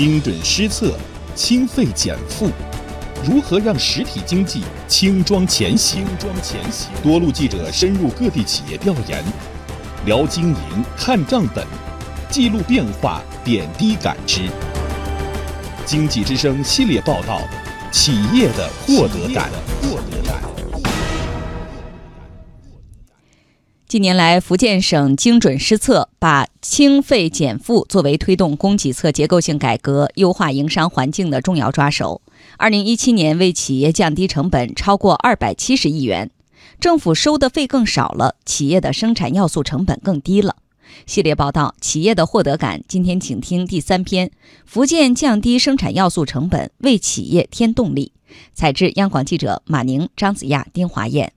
精准施策，清费减负，如何让实体经济轻装前行？多路记者深入各地企业调研，聊经营看账本，记录变化点滴感知。经济之声系列报道：企业的获得感。近年来，福建省精准施策，把清费减负作为推动供给侧结构性改革、优化营商环境的重要抓手。二零一七年，为企业降低成本超过二百七十亿元，政府收的费更少了，企业的生产要素成本更低了。系列报道：企业的获得感。今天请听第三篇：福建降低生产要素成本，为企业添动力。采制：央广记者马宁、张子亚、丁华燕。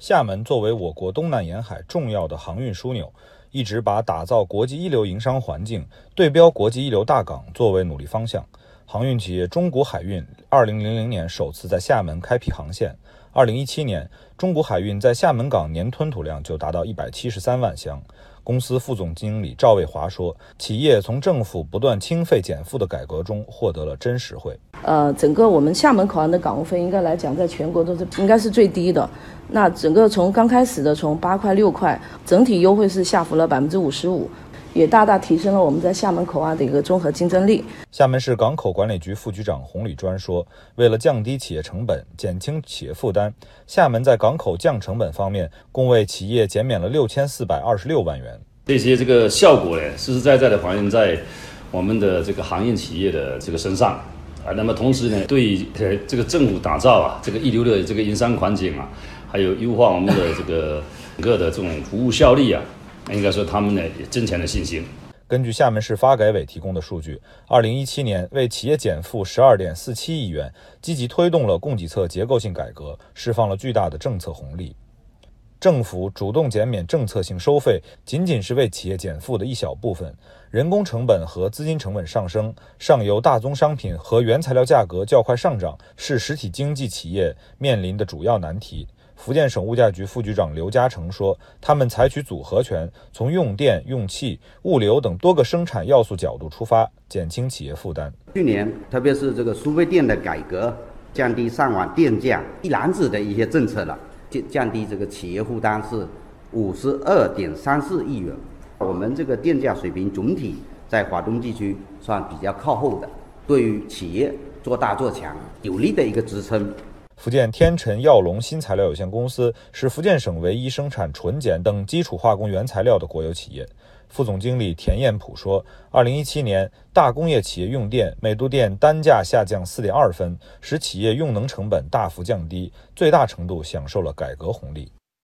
厦门作为我国东南沿海重要的航运枢纽，一直把打造国际一流营商环境、对标国际一流大港作为努力方向。航运企业中国海运二零零零年首次在厦门开辟航线，2017年，中国海运在厦门港年吞吐量就达到173万箱。公司副总经理赵卫华说：“企业从政府不断清费减负的改革中获得了真实惠。呃，整个我们厦门口岸的港务费应该来讲，在全国都是应该是最低的。那整个从刚开始的从八块六块，整体优惠是下浮了百分之五十五。”也大大提升了我们在厦门口岸的一个综合竞争力。厦门市港口管理局副局长洪礼专说：“为了降低企业成本、减轻企业负担，厦门在港口降成本方面，共为企业减免了六千四百二十六万元。这些这个效果呢，实实在在的反映在我们的这个行业企业的这个身上啊。那么同时呢，对呃这个政府打造啊这个一流的这个营商环境啊，还有优化我们的这个整个的这种服务效率啊。”应该说，他们呢也增强了信心。根据厦门市发改委提供的数据，二零一七年为企业减负十二点四七亿元，积极推动了供给侧结构性改革，释放了巨大的政策红利。政府主动减免政策性收费，仅仅是为企业减负的一小部分。人工成本和资金成本上升，上游大宗商品和原材料价格较快上涨，是实体经济企业面临的主要难题。福建省物价局副局长刘嘉诚说：“他们采取组合拳，从用电、用气、物流等多个生产要素角度出发，减轻企业负担。去年，特别是这个输配电的改革，降低上网电价一篮子的一些政策了，降降低这个企业负担是五十二点三四亿元。我们这个电价水平总体在华东地区算比较靠后的，对于企业做大做强有力的一个支撑。”福建天辰耀龙新材料有限公司是福建省唯一生产纯碱等基础化工原材料的国有企业。副总经理田艳普说：“二零一七年，大工业企业用电每度电单价下降四点二分，使企业用能成本大幅降低，最大程度享受了改革红利。”